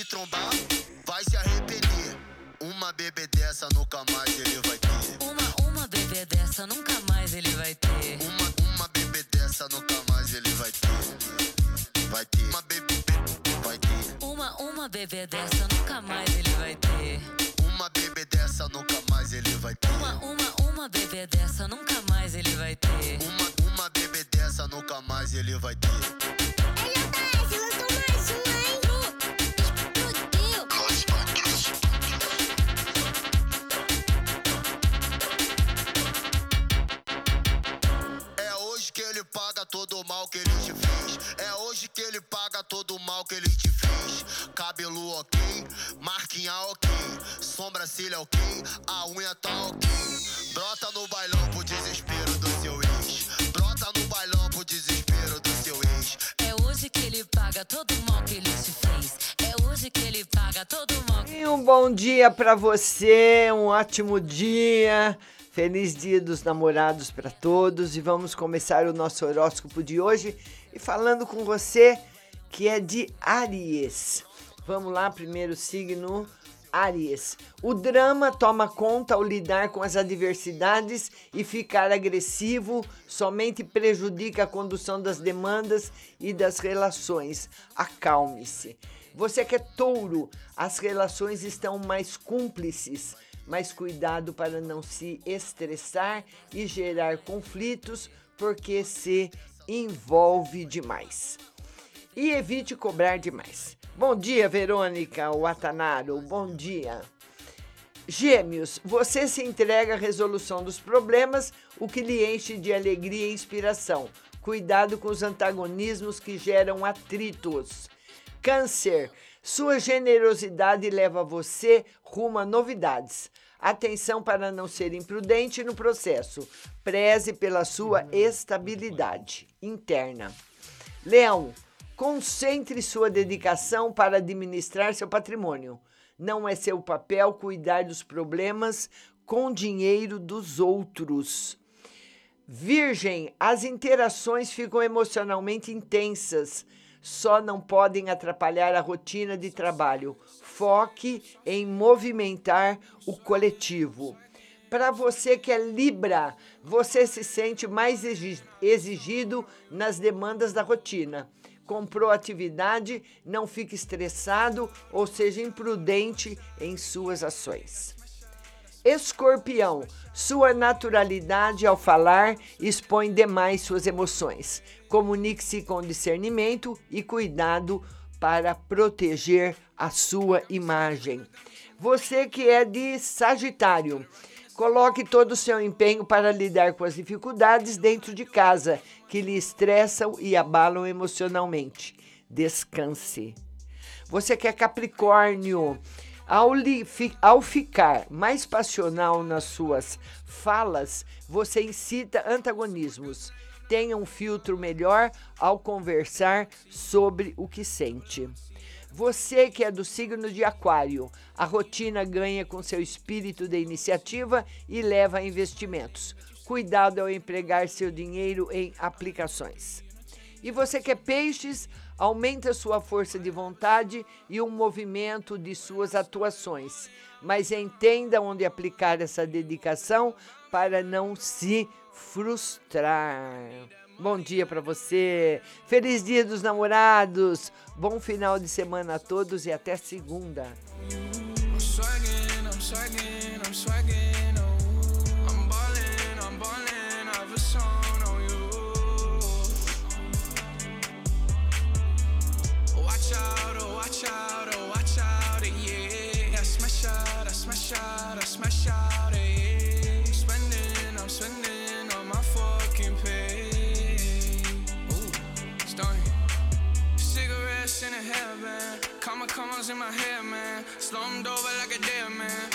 Te trombar, vai se arrepender. Uma bebê dessa nunca mais ele vai ter. Uma, uma bebê dessa nunca mais ele vai ter. Uma, uma bebê dessa nunca mais ele vai ter. Vai ter. Uma bebê vai ter. Uma, uma bebê dessa nunca mais ele vai ter. Uma bebê dessa nunca mais ele vai ter. Uma, uma, uma bebê dessa nunca mais ele vai ter. Uma, uma bebê dessa nunca mais ele vai ter. Mal que ele te fez. É hoje que ele paga todo o mal que ele te fez. Cabelo ok, marquinha ok, sobrancelha ok, a unha tá ok. Brota no bailão pro desespero do seu ex. Brota no bailão pro desespero do seu ex. É hoje que ele paga todo o mal que ele te fez. É hoje que ele paga todo o mal que E um bom dia para você, um ótimo dia. Feliz Dia dos Namorados para todos e vamos começar o nosso horóscopo de hoje e falando com você que é de Aries. Vamos lá, primeiro signo Aries. O drama toma conta ao lidar com as adversidades e ficar agressivo somente prejudica a condução das demandas e das relações. Acalme-se. Você que é touro, as relações estão mais cúmplices, mas cuidado para não se estressar e gerar conflitos, porque se envolve demais. E evite cobrar demais. Bom dia, Verônica Watanaro. Bom dia. Gêmeos, você se entrega à resolução dos problemas, o que lhe enche de alegria e inspiração. Cuidado com os antagonismos que geram atritos. Câncer, sua generosidade leva você rumo a novidades. Atenção para não ser imprudente no processo. Preze pela sua estabilidade interna. Leão, concentre sua dedicação para administrar seu patrimônio. Não é seu papel cuidar dos problemas com dinheiro dos outros. Virgem, as interações ficam emocionalmente intensas, só não podem atrapalhar a rotina de trabalho. Foque em movimentar o coletivo. Para você que é Libra, você se sente mais exi- exigido nas demandas da rotina. Comprou atividade, não fique estressado ou seja imprudente em suas ações. Escorpião, sua naturalidade ao falar expõe demais suas emoções. Comunique-se com discernimento e cuidado para proteger a sua imagem. Você que é de Sagitário, coloque todo o seu empenho para lidar com as dificuldades dentro de casa que lhe estressam e abalam emocionalmente. Descanse. Você que é Capricórnio, ao, li- fi- ao ficar mais passional nas suas falas, você incita antagonismos. Tenha um filtro melhor ao conversar sobre o que sente. Você que é do signo de Aquário, a rotina ganha com seu espírito de iniciativa e leva a investimentos. Cuidado ao empregar seu dinheiro em aplicações. E você que é peixes, aumenta sua força de vontade e o movimento de suas atuações. Mas entenda onde aplicar essa dedicação para não se frustrar. Bom dia para você. Feliz Dia dos Namorados. Bom final de semana a todos e até segunda. watch out, oh watch out, yeah. I smash out, I smash out, I smash out, yeah. I'm spending, I'm spending on my fucking pay. Ooh, starting. Cigarettes in a headband, comma commas in my head, man. Slumped over like a dead man.